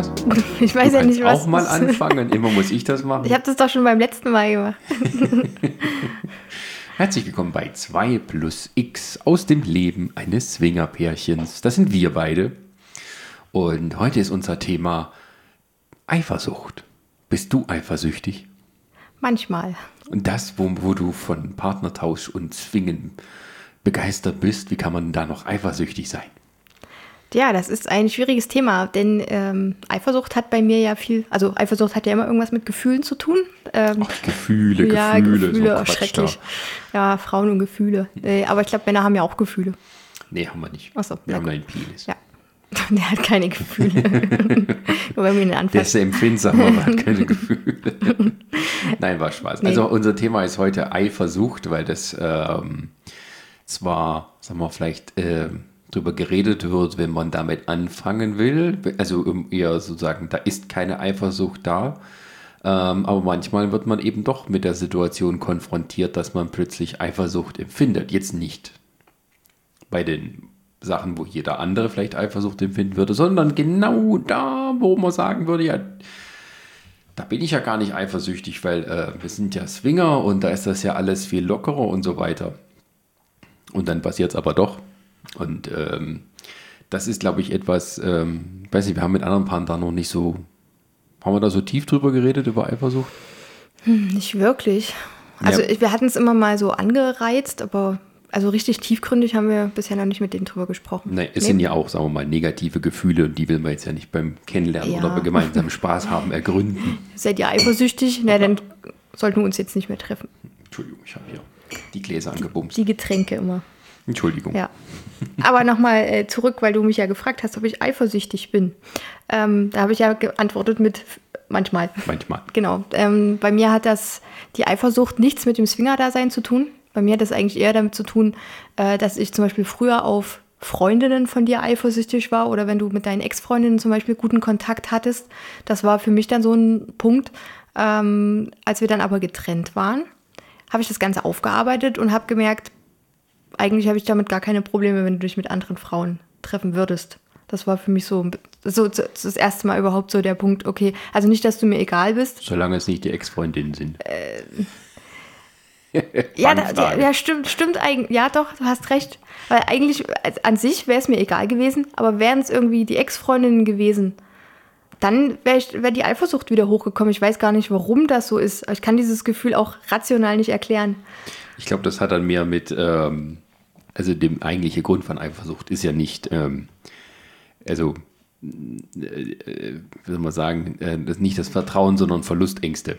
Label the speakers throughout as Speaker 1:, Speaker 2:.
Speaker 1: was.
Speaker 2: Ich weiß ja nicht, was.
Speaker 1: auch mal anfangen. Immer muss ich das machen.
Speaker 2: Ich habe das doch schon beim letzten Mal gemacht.
Speaker 1: Herzlich willkommen bei 2 plus X aus dem Leben eines Swingerpärchens. Das sind wir beide. Und heute ist unser Thema Eifersucht. Bist du eifersüchtig?
Speaker 2: Manchmal.
Speaker 1: Und das, wo, wo du von Partnertausch und Zwingen begeistert bist, wie kann man da noch eifersüchtig sein?
Speaker 2: Ja, das ist ein schwieriges Thema, denn ähm, Eifersucht hat bei mir ja viel, also Eifersucht hat ja immer irgendwas mit Gefühlen zu tun. Ähm,
Speaker 1: Ach, Gefühle,
Speaker 2: ja,
Speaker 1: Gefühle,
Speaker 2: Gefühle,
Speaker 1: so
Speaker 2: oh,
Speaker 1: Quatsch
Speaker 2: schrecklich.
Speaker 1: Da.
Speaker 2: Ja, Frauen und Gefühle. Äh, aber ich glaube, Männer haben ja auch Gefühle.
Speaker 1: Nee, haben wir nicht.
Speaker 2: Ach so,
Speaker 1: wir haben
Speaker 2: gut.
Speaker 1: einen Penis.
Speaker 2: Ja. Der hat keine Gefühle. Nur wenn wir ihn
Speaker 1: Der
Speaker 2: anfassen.
Speaker 1: ist sehr empfindsam, aber hat keine Gefühle. Nein, war Spaß. Also unser Thema ist heute Eifersucht, weil das ähm, zwar, sagen wir vielleicht, ähm, drüber geredet wird, wenn man damit anfangen will. Also um eher sozusagen, da ist keine Eifersucht da. Ähm, aber manchmal wird man eben doch mit der Situation konfrontiert, dass man plötzlich Eifersucht empfindet. Jetzt nicht bei den Sachen, wo jeder andere vielleicht Eifersucht empfinden würde, sondern genau da, wo man sagen würde, ja, da bin ich ja gar nicht eifersüchtig, weil äh, wir sind ja Swinger und da ist das ja alles viel lockerer und so weiter. Und dann passiert es aber doch. Und ähm, das ist, glaube ich, etwas, ähm, weiß nicht, wir haben mit anderen Paaren da noch nicht so, haben wir da so tief drüber geredet, über Eifersucht?
Speaker 2: Nicht wirklich. Also
Speaker 1: Ja.
Speaker 2: ich- wir hatten es immer mal so angereizt, aber also richtig tiefgründig haben wir bisher noch nicht mit denen drüber gesprochen.
Speaker 1: Nein, es sind ja auch, sagen wir mal, negative Gefühle und die will man jetzt ja nicht beim Kennenlernen
Speaker 2: Ja.
Speaker 1: oder bei gemeinsamem Spaß haben ergründen.
Speaker 2: Seid ihr eifersüchtig? Na, dann sollten wir uns jetzt nicht mehr treffen.
Speaker 1: Entschuldigung, ich habe hier die Gläser angebumst.
Speaker 2: Die Getränke immer.
Speaker 1: Entschuldigung.
Speaker 2: Ja. Aber nochmal äh, zurück, weil du mich ja gefragt hast, ob ich eifersüchtig bin. Ähm, da habe ich ja geantwortet mit manchmal.
Speaker 1: Manchmal.
Speaker 2: Genau. Ähm, bei mir hat das die Eifersucht nichts mit dem Swinger-Dasein zu tun. Bei mir hat das eigentlich eher damit zu tun, äh, dass ich zum Beispiel früher auf Freundinnen von dir eifersüchtig war oder wenn du mit deinen Ex-Freundinnen zum Beispiel guten Kontakt hattest. Das war für mich dann so ein Punkt. Ähm, als wir dann aber getrennt waren, habe ich das Ganze aufgearbeitet und habe gemerkt, eigentlich habe ich damit gar keine Probleme, wenn du dich mit anderen Frauen treffen würdest. Das war für mich so, so das erste Mal überhaupt so der Punkt, okay, also nicht, dass du mir egal bist,
Speaker 1: Solange es nicht die Ex-Freundinnen sind.
Speaker 2: Ja, da, ja, stimmt, stimmt eigentlich. Ja, doch, du hast recht. Weil eigentlich an sich wäre es mir egal gewesen, aber wären es irgendwie die Ex-Freundinnen gewesen, dann wäre wär die Eifersucht wieder hochgekommen. Ich weiß gar nicht, warum das so ist. Ich kann dieses Gefühl auch rational nicht erklären.
Speaker 1: Ich glaube, das hat dann mehr mit, ähm, also dem eigentliche Grund von Eifersucht ist ja nicht, ähm, also, äh, äh, wie soll man sagen, äh, das nicht das Vertrauen, sondern Verlustängste.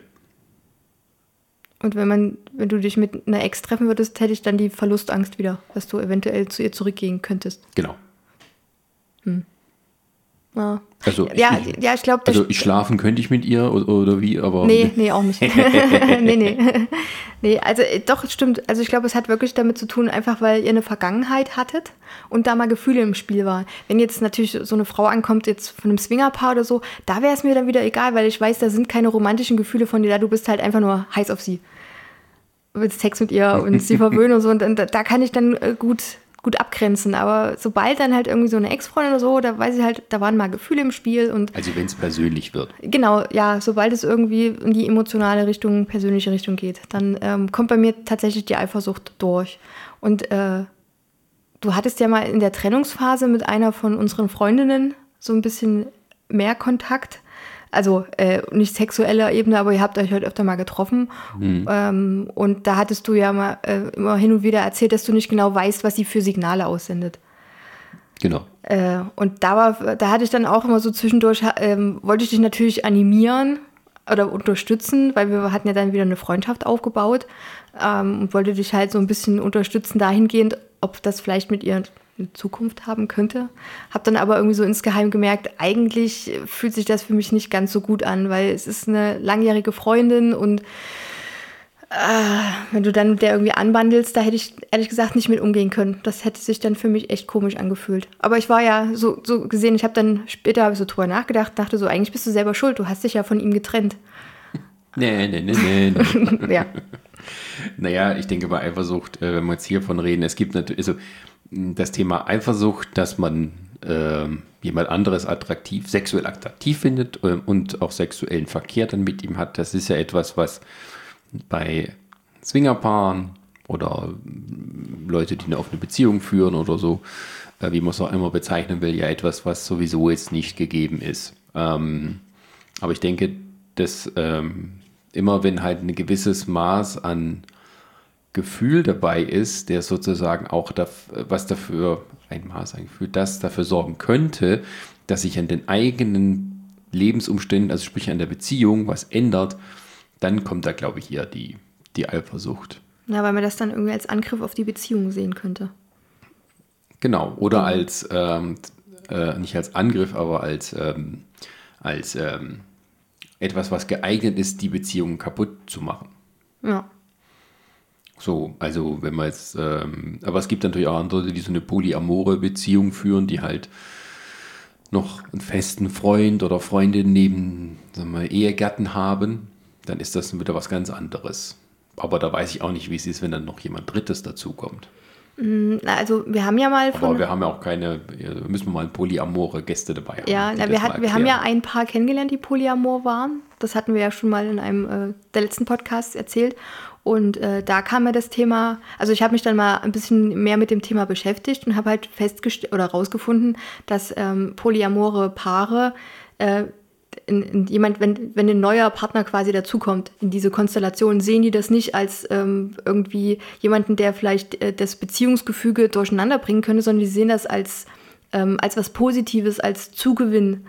Speaker 2: Und wenn man, wenn du dich mit einer Ex treffen würdest, hätte ich dann die Verlustangst wieder, dass du eventuell zu ihr zurückgehen könntest.
Speaker 1: Genau.
Speaker 2: Ja,
Speaker 1: Also,
Speaker 2: ja,
Speaker 1: ich,
Speaker 2: ja, ich glaube,
Speaker 1: also ich schlafen könnte ich mit ihr oder, oder wie, aber
Speaker 2: Nee, nee, auch nicht. nee, nee. Nee, also äh, doch, stimmt. Also ich glaube, es hat wirklich damit zu tun, einfach weil ihr eine Vergangenheit hattet und da mal Gefühle im Spiel waren. Wenn jetzt natürlich so eine Frau ankommt, jetzt von einem Swingerpaar oder so, da wäre es mir dann wieder egal, weil ich weiß, da sind keine romantischen Gefühle von dir da. Du bist halt einfach nur heiß auf sie. Du willst Sex mit ihr und sie verwöhnen und so. Und dann, da, da kann ich dann äh, gut, gut abgrenzen. Aber sobald dann halt irgendwie so eine Ex-Freundin oder so, da weiß ich halt, da waren mal Gefühle im Spiel und
Speaker 1: also wenn es persönlich wird.
Speaker 2: Genau, ja, sobald es irgendwie in die emotionale Richtung, persönliche Richtung geht, dann ähm, kommt bei mir tatsächlich die Eifersucht durch. Und äh, du hattest ja mal in der Trennungsphase mit einer von unseren Freundinnen so ein bisschen mehr Kontakt. Also äh, nicht sexueller Ebene, aber ihr habt euch halt öfter mal getroffen. Ähm, und da hattest du ja mal äh, immer hin und wieder erzählt, dass du nicht genau weißt, was sie für Signale aussendet.
Speaker 1: Genau.
Speaker 2: Äh, und da war, da hatte ich dann auch immer so zwischendurch, ähm, wollte ich dich natürlich animieren oder unterstützen, weil wir hatten ja dann wieder eine Freundschaft aufgebaut ähm, und wollte dich halt so ein bisschen unterstützen dahingehend, ob das vielleicht mit ihr eine Zukunft haben könnte. Hab dann aber irgendwie so insgeheim gemerkt, eigentlich fühlt sich das für mich nicht ganz so gut an, weil es ist eine langjährige Freundin und wenn du dann mit der irgendwie anbandelst, da hätte ich ehrlich gesagt nicht mit umgehen können. Das hätte sich dann für mich echt komisch angefühlt. Aber ich war ja so, so gesehen, ich habe dann später hab ich so drüber nachgedacht, dachte so, eigentlich bist du selber schuld, du hast dich ja von ihm getrennt.
Speaker 1: Nee, nee, nee, nee. nee.
Speaker 2: ja.
Speaker 1: Naja, ich denke bei Eifersucht, äh, wenn wir jetzt hiervon reden, es gibt natürlich, also das Thema Eifersucht, dass man äh, jemand anderes attraktiv, sexuell attraktiv findet äh, und auch sexuellen Verkehr dann mit ihm hat, das ist ja etwas, was bei Swingerpaaren oder Leute, die eine offene Beziehung führen oder so, äh, wie man es auch immer bezeichnen will, ja etwas, was sowieso jetzt nicht gegeben ist. Ähm, aber ich denke, dass ähm, immer wenn halt ein gewisses Maß an Gefühl dabei ist, der sozusagen auch das, was dafür, ein Maß an Gefühl, das dafür sorgen könnte, dass sich an den eigenen Lebensumständen, also sprich an der Beziehung, was ändert, dann kommt da, glaube ich, eher die, die Eifersucht.
Speaker 2: Ja, weil man das dann irgendwie als Angriff auf die Beziehung sehen könnte.
Speaker 1: Genau, oder mhm. als, ähm, äh, nicht als Angriff, aber als, ähm, als ähm, etwas, was geeignet ist, die Beziehung kaputt zu machen.
Speaker 2: Ja.
Speaker 1: So, also wenn man jetzt, ähm, aber es gibt natürlich auch andere, die so eine polyamore Beziehung führen, die halt noch einen festen Freund oder Freundin neben sagen wir, Ehegatten haben, dann ist das wieder was ganz anderes. Aber da weiß ich auch nicht, wie es ist, wenn dann noch jemand Drittes dazukommt.
Speaker 2: Mm, also wir haben ja mal
Speaker 1: von. Aber wir haben ja auch keine, müssen wir mal polyamore Gäste dabei haben.
Speaker 2: Ja, na, wir, hat, wir haben ja ein paar kennengelernt, die polyamor waren. Das hatten wir ja schon mal in einem äh, der letzten Podcasts erzählt. Und äh, da kam mir das Thema, also ich habe mich dann mal ein bisschen mehr mit dem Thema beschäftigt und habe halt festgestellt oder rausgefunden, dass ähm, polyamore Paare äh, in, in jemand, wenn, wenn ein neuer Partner quasi dazukommt in diese Konstellation, sehen die das nicht als ähm, irgendwie jemanden, der vielleicht äh, das Beziehungsgefüge durcheinander bringen könnte, sondern die sehen das als, ähm, als was Positives, als Zugewinn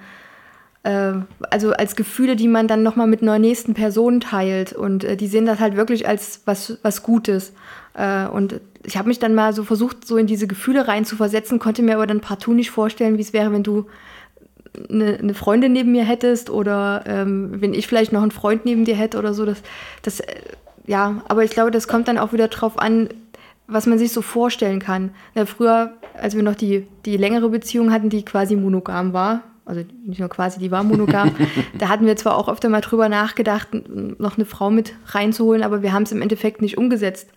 Speaker 2: äh, also als Gefühle, die man dann nochmal mit einer nächsten Person teilt. Und äh, die sehen das halt wirklich als was, was Gutes. Äh, und ich habe mich dann mal so versucht, so in diese Gefühle rein zu versetzen, konnte mir aber dann partout nicht vorstellen, wie es wäre, wenn du eine, eine, Freundin neben mir hättest oder ähm, wenn ich vielleicht noch einen Freund neben dir hätte oder so. Das, das, äh, ja, aber ich glaube, das kommt dann auch wieder drauf an, was man sich so vorstellen kann. Ja, früher, als wir noch die, die längere Beziehung hatten, die quasi monogam war, also nicht nur quasi, die war monogam. da hatten wir zwar auch öfter mal drüber nachgedacht, noch eine Frau mit reinzuholen, aber wir haben es im Endeffekt nicht umgesetzt.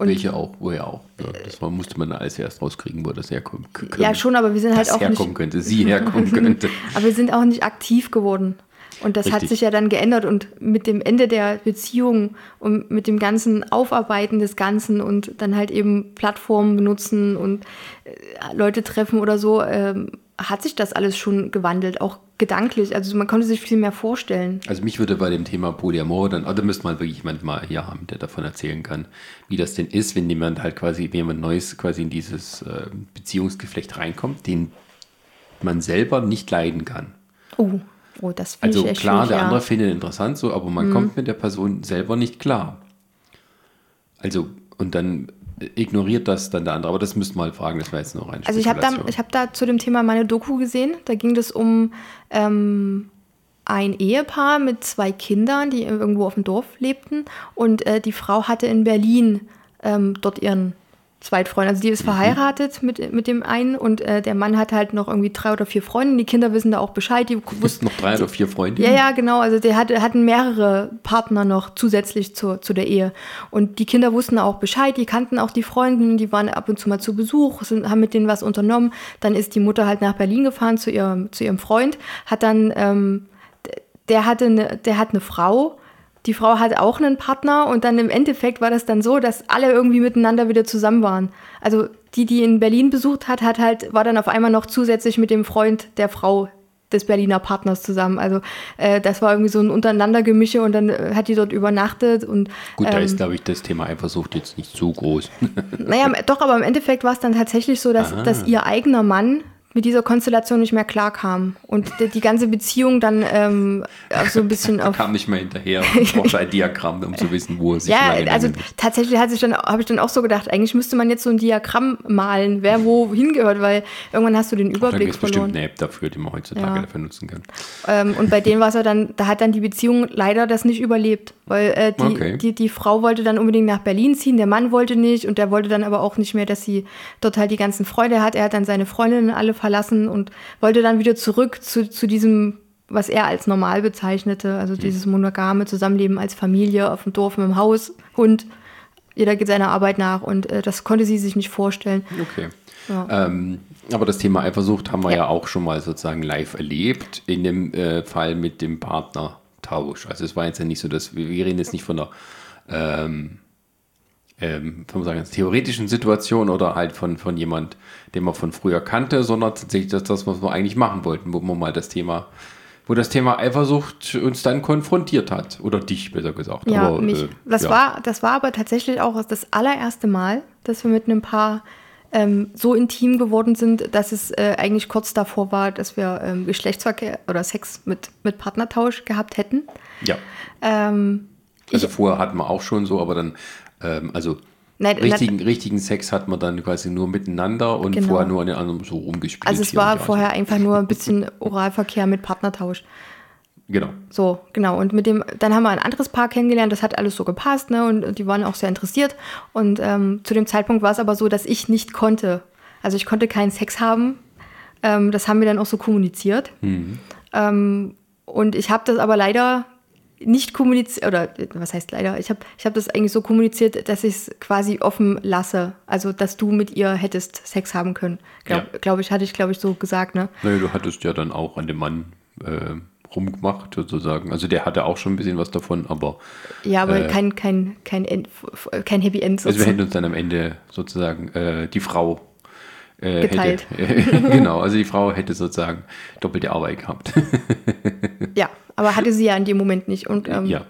Speaker 1: Und Welche auch, wo ja auch. Ja, das war, musste man alles erst rauskriegen, wo das herkommen
Speaker 2: könnte. Ja, schon, aber wir sind halt auch
Speaker 1: herkommen
Speaker 2: nicht,
Speaker 1: könnte, sie herkommen könnte.
Speaker 2: aber wir sind auch nicht aktiv geworden. Und das Richtig. hat sich ja dann geändert und mit dem Ende der Beziehung und mit dem ganzen Aufarbeiten des Ganzen und dann halt eben Plattformen benutzen und äh, Leute treffen oder so, ähm, hat sich das alles schon gewandelt, auch gedanklich. Also man konnte sich viel mehr vorstellen.
Speaker 1: Also mich würde bei dem Thema Polyamor dann, da müsste man wirklich jemand mal hier haben, der davon erzählen kann, wie das denn ist, wenn jemand halt quasi, wenn jemand Neues quasi in dieses äh, Beziehungsgeflecht reinkommt, den man selber nicht leiden kann.
Speaker 2: Oh, oh das
Speaker 1: finde also ich echt klar, der ja. andere findet interessant so, aber man mhm. kommt mit der Person selber nicht klar. Also, und dann ignoriert das dann der andere. Aber das müssten wir mal fragen, das war jetzt noch ein
Speaker 2: Also ich habe da, hab da zu dem Thema meine Doku gesehen. Da ging es um ähm, ein Ehepaar mit zwei Kindern, die irgendwo auf dem Dorf lebten. Und äh, die Frau hatte in Berlin ähm, dort ihren Zweitfreund. Also die ist mhm. verheiratet mit, mit dem einen und äh, der Mann hat halt noch irgendwie drei oder vier Freunde. Die Kinder wissen da auch Bescheid. Die
Speaker 1: wussten noch drei oder vier Freunde.
Speaker 2: Ja, ja, genau. Also der hatte, hatten mehrere Partner noch zusätzlich zu, zu der Ehe. Und die Kinder wussten auch Bescheid. Die kannten auch die Freunde. Die waren ab und zu mal zu Besuch, sind, haben mit denen was unternommen. Dann ist die Mutter halt nach Berlin gefahren zu ihrem, zu ihrem Freund. Hat dann, ähm, der hatte eine, der hat eine Frau die Frau hat auch einen Partner und dann im Endeffekt war das dann so, dass alle irgendwie miteinander wieder zusammen waren. Also die, die in Berlin besucht hat, hat halt, war dann auf einmal noch zusätzlich mit dem Freund der Frau des Berliner Partners zusammen. Also äh, das war irgendwie so ein Untereinandergemische und dann äh, hat die dort übernachtet und
Speaker 1: gut, ähm, da ist glaube ich das Thema Eifersucht jetzt nicht so groß.
Speaker 2: naja, doch, aber im Endeffekt war es dann tatsächlich so, dass, dass ihr eigener Mann mit dieser Konstellation nicht mehr klarkam und die, ganze Beziehung dann ähm, so ein bisschen
Speaker 1: auf kam nicht mehr hinterher. Brauchte ein Diagramm um zu wissen wo er sich
Speaker 2: ja also tatsächlich hat sich dann habe ich dann auch so gedacht eigentlich müsste man jetzt so ein Diagramm malen wer wo hingehört weil irgendwann hast du den Überblick
Speaker 1: verloren bestimmt eine App dafür die man heutzutage ja. dafür nutzen kann.
Speaker 2: Ähm, und bei denen war es ja dann da hat dann die Beziehung leider das nicht überlebt weil äh, die, okay. die die Frau wollte dann unbedingt nach Berlin ziehen der Mann wollte nicht und der wollte dann aber auch nicht mehr dass sie dort halt die ganzen Freunde hat. Er hat dann seine Freundinnen alle verlassen und wollte dann wieder zurück zu, zu diesem, was er als normal bezeichnete, also mhm. dieses monogame Zusammenleben als Familie auf dem Dorf mit dem Haus, Hund. Jeder geht seiner Arbeit nach und äh, das konnte sie sich nicht vorstellen.
Speaker 1: Okay. Ja. Ähm, aber das Thema Eifersucht haben wir ja. ja. auch schon mal sozusagen live erlebt, in dem äh, Fall mit dem Partnertausch. Also es war jetzt ja nicht so, dass wir, wir reden jetzt nicht von der ähm, ähm, sagen, theoretischen Situation oder halt von, von jemand, den man von früher kannte, sondern tatsächlich das, das, was wir eigentlich machen wollten, wo wir mal das Thema wo das Thema Eifersucht uns dann konfrontiert hat. Oder dich, besser gesagt.
Speaker 2: Ja,
Speaker 1: aber,
Speaker 2: mich. Äh, das, ja. War, das war aber tatsächlich auch das allererste Mal, dass wir mit einem Paar ähm, so intim geworden sind, dass es äh, eigentlich kurz davor war, dass wir ähm, Geschlechtsverkehr oder Sex mit, mit Partnertausch gehabt hätten.
Speaker 1: Ja. Ähm, also ich, vorher hatten wir auch schon so, aber dann, ähm, also Nein, richtigen, nein, richtigen Sex hat man dann quasi nur miteinander und genau. vorher nur an den anderen so rumgespielt.
Speaker 2: Also es war vorher einfach nur ein bisschen Oralverkehr mit Partnertausch.
Speaker 1: Genau.
Speaker 2: So, genau. Und mit dem, dann haben wir ein anderes Paar kennengelernt, das hat alles so gepasst, ne? Und, und die waren auch sehr interessiert. Und ähm, zu dem Zeitpunkt war es aber so, dass ich nicht konnte. Also ich konnte keinen Sex haben. Ähm, das haben wir dann auch so kommuniziert. Mhm. Ähm, und ich habe das aber leider nicht kommuniziert, oder was heißt leider, ich habe ich hab das eigentlich so kommuniziert, dass ich es quasi offen lasse. Also, dass du mit ihr hättest Sex haben können. Glaube ja. glaub ich, hatte ich, glaube ich, so gesagt, ne?
Speaker 1: Naja, du hattest ja dann auch an dem Mann äh, rumgemacht, sozusagen. Also, der hatte auch schon ein bisschen was davon, aber.
Speaker 2: Ja, aber äh, kein, kein, kein, End, kein Happy End.
Speaker 1: Sozusagen. Also, wir hätten uns dann am Ende sozusagen äh, die Frau
Speaker 2: äh, geteilt.
Speaker 1: Hätte, genau, also die Frau hätte sozusagen doppelte Arbeit gehabt.
Speaker 2: ja, aber hatte sie ja in dem Moment nicht. Und, ähm, ja.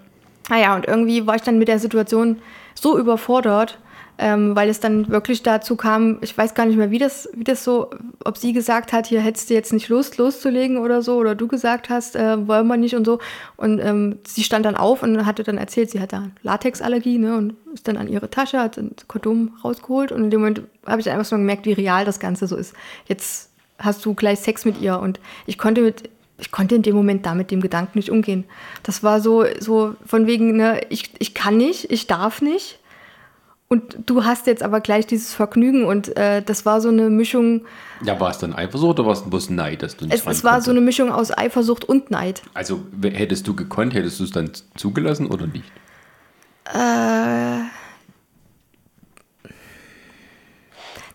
Speaker 2: Naja, und irgendwie war ich dann mit der Situation so überfordert, ähm, weil es dann wirklich dazu kam, ich weiß gar nicht mehr, wie das, wie das so, ob sie gesagt hat, hier hättest du jetzt nicht Lust loszulegen oder so, oder du gesagt hast, äh, wollen wir nicht und so. Und ähm, sie stand dann auf und hatte dann erzählt, sie hat da Latexallergie ne, und ist dann an ihre Tasche, hat ein Kondom rausgeholt und in dem Moment habe ich einfach so gemerkt, wie real das Ganze so ist. Jetzt hast du gleich Sex mit ihr und ich konnte mit ich konnte in dem Moment da mit dem Gedanken nicht umgehen. Das war so, so von wegen, ne, ich, ich kann nicht, ich darf nicht. Und du hast jetzt aber gleich dieses Vergnügen und äh, das war so eine Mischung.
Speaker 1: Ja, war es dann Eifersucht oder war es bloß Neid, dass du
Speaker 2: nicht Es, es war so eine Mischung aus Eifersucht und Neid.
Speaker 1: Also hättest du gekonnt, hättest du es dann zugelassen oder nicht?
Speaker 2: Äh,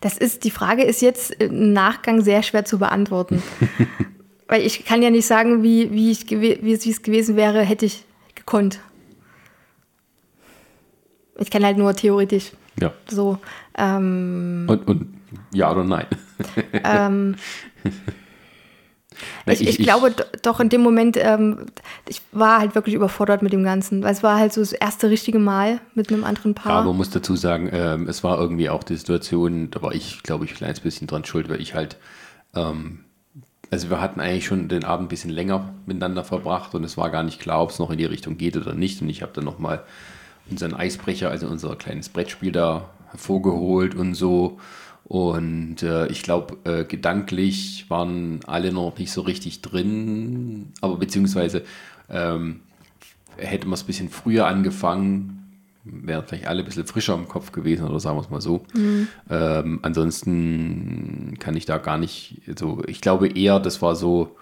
Speaker 2: das ist, die Frage ist jetzt im Nachgang sehr schwer zu beantworten. Weil ich kann ja nicht sagen, wie, wie, ich, wie es gewesen wäre, hätte ich gekonnt. Ich kenne halt nur theoretisch.
Speaker 1: Ja.
Speaker 2: So. Ähm,
Speaker 1: und, und ja oder nein?
Speaker 2: Ähm, Na, ich, ich, ich, glaube doch in dem Moment, ähm, ich war halt wirklich überfordert mit dem Ganzen, weil es war halt so das erste richtige Mal mit einem anderen Paar. Ja,
Speaker 1: aber man muss dazu sagen, ähm, es war irgendwie auch die Situation, da war ich, glaube ich, ein kleines bisschen dran schuld, weil ich halt, ähm, also wir hatten eigentlich schon den Abend ein bisschen länger miteinander verbracht und es war gar nicht klar, ob es noch in die Richtung geht oder nicht und ich habe dann nochmal unseren Eisbrecher, also unser kleines Brettspiel da hervorgeholt und so. Und äh, ich glaube, äh, gedanklich waren alle noch nicht so richtig drin, aber beziehungsweise ähm, hätte man es ein bisschen früher angefangen, wären vielleicht alle ein bisschen frischer im Kopf gewesen oder sagen wir es mal so. Mhm. Ähm, ansonsten kann ich da gar nicht, so, ich glaube eher, das war so,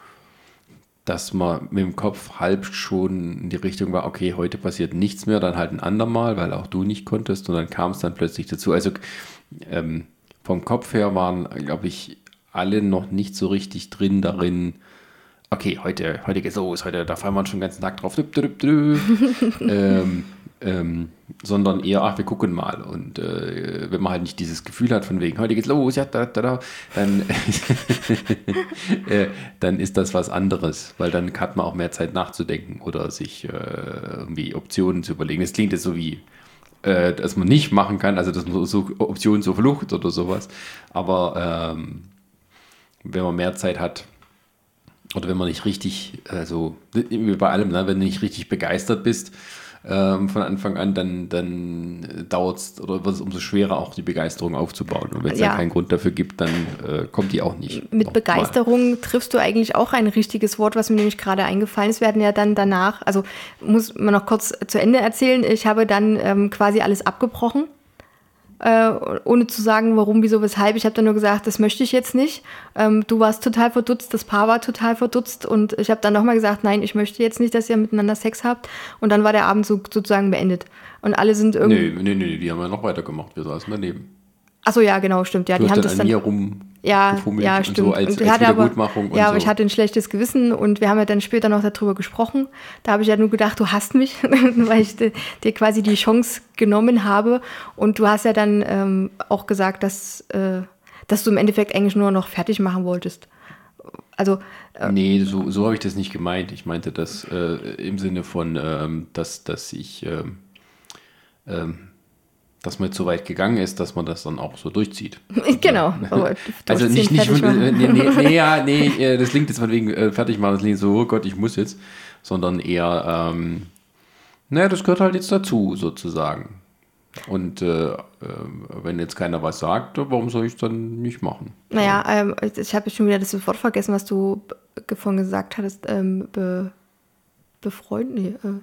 Speaker 1: dass man mit dem Kopf halb schon in die Richtung war, okay, heute passiert nichts mehr, dann halt ein andermal, weil auch du nicht konntest und dann kam es dann plötzlich dazu. Also ähm, vom Kopf her waren, glaube ich, alle noch nicht so richtig drin darin, okay, heute, heute geht's los, heute, da fallen wir schon den ganzen Tag drauf. ähm, ähm, sondern eher, ach, wir gucken mal. Und äh, wenn man halt nicht dieses Gefühl hat, von wegen, heute geht's los, ja, da, da, da, dann, äh, dann ist das was anderes, weil dann hat man auch mehr Zeit nachzudenken oder sich äh, irgendwie Optionen zu überlegen. Das klingt jetzt so wie, äh, dass man nicht machen kann, also dass man so Optionen zur Flucht oder sowas. Aber ähm, wenn man mehr Zeit hat, oder wenn man nicht richtig, also wie bei allem, ne, wenn du nicht richtig begeistert bist, ähm, von Anfang an, dann, dann dauert es oder wird es umso schwerer, auch die Begeisterung aufzubauen. Und wenn es ja. keinen Grund dafür gibt, dann äh, kommt die auch nicht.
Speaker 2: Mit Begeisterung mal. triffst du eigentlich auch ein richtiges Wort, was mir nämlich gerade eingefallen ist. Wir werden ja dann danach, also muss man noch kurz zu Ende erzählen, ich habe dann ähm, quasi alles abgebrochen äh, ohne zu sagen, warum, wieso, weshalb. Ich habe dann nur gesagt, das möchte ich jetzt nicht. Ähm, du warst total verdutzt, das Paar war total verdutzt und ich habe dann nochmal gesagt, nein, ich möchte jetzt nicht, dass ihr miteinander Sex habt. Und dann war der Abend so, sozusagen beendet. Und alle sind irgendwie.
Speaker 1: Nee, nee, nee, die haben ja noch weitergemacht. Wir saßen daneben.
Speaker 2: Achso, ja, genau, stimmt. Ja,
Speaker 1: du
Speaker 2: die haben
Speaker 1: dann
Speaker 2: das
Speaker 1: an
Speaker 2: dann.
Speaker 1: mir rum
Speaker 2: Ja, ja, stimmt.
Speaker 1: so als,
Speaker 2: Und
Speaker 1: als
Speaker 2: hatte aber- ja,
Speaker 1: so.
Speaker 2: aber ich hatte ein schlechtes Gewissen und wir haben ja dann später noch darüber gesprochen. Da habe ich ja nur gedacht, du hasst mich, weil ich di- dir quasi die Chance genommen habe. Und du hast ja dann ähm, auch gesagt, dass, äh, dass du im Endeffekt eigentlich nur noch fertig machen wolltest. Also,
Speaker 1: Nee, so, so habe ich das nicht gemeint. Ich meinte das äh, im Sinne von, ähm, dass, dass ich, ähm, ähm, dass man jetzt so weit gegangen ist, dass man das dann auch so durchzieht.
Speaker 2: genau.
Speaker 1: Also nicht, nicht äh, nee, nee, nee, ja, nee, äh, das klingt jetzt von wegen äh, fertig machen, das klingt so, oh Gott, ich muss jetzt, sondern eher, ähm, naja, das gehört halt jetzt dazu, sozusagen. Und äh, äh, wenn jetzt keiner was sagt, warum soll ich es dann nicht machen?
Speaker 2: Naja, ähm, ich habe schon wieder das Wort vergessen, was du vorhin gesagt hattest. Ähm, be, befreund? Nee. Äh.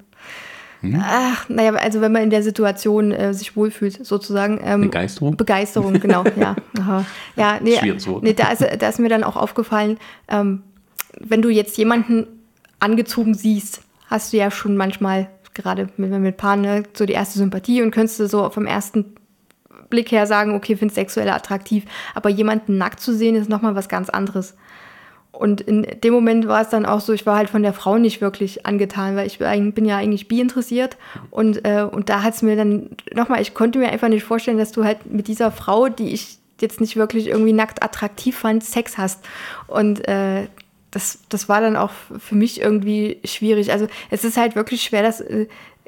Speaker 1: Hm?
Speaker 2: Ach, naja, also wenn man in der Situation äh, sich wohlfühlt, sozusagen. Ähm,
Speaker 1: Begeisterung?
Speaker 2: Begeisterung, genau, ja. Aha. Ja, nee,
Speaker 1: Schwieriges Wort.
Speaker 2: nee da, ist, da ist mir dann auch aufgefallen, ähm, wenn du jetzt jemanden angezogen siehst, hast du ja schon manchmal, gerade mit, mit Paaren, ne, so die erste Sympathie und könntest du so vom ersten Blick her sagen, okay, findest sexuell attraktiv, aber jemanden nackt zu sehen, ist nochmal was ganz anderes. Und in dem Moment war es dann auch so, ich war halt von der Frau nicht wirklich angetan, weil ich bin ja eigentlich bi interessiert. Und, äh, und da hat es mir dann nochmal, ich konnte mir einfach nicht vorstellen, dass du halt mit dieser Frau, die ich jetzt nicht wirklich irgendwie nackt attraktiv fand, Sex hast. Und äh, das, das war dann auch für mich irgendwie schwierig. Also es ist halt wirklich schwer, das äh,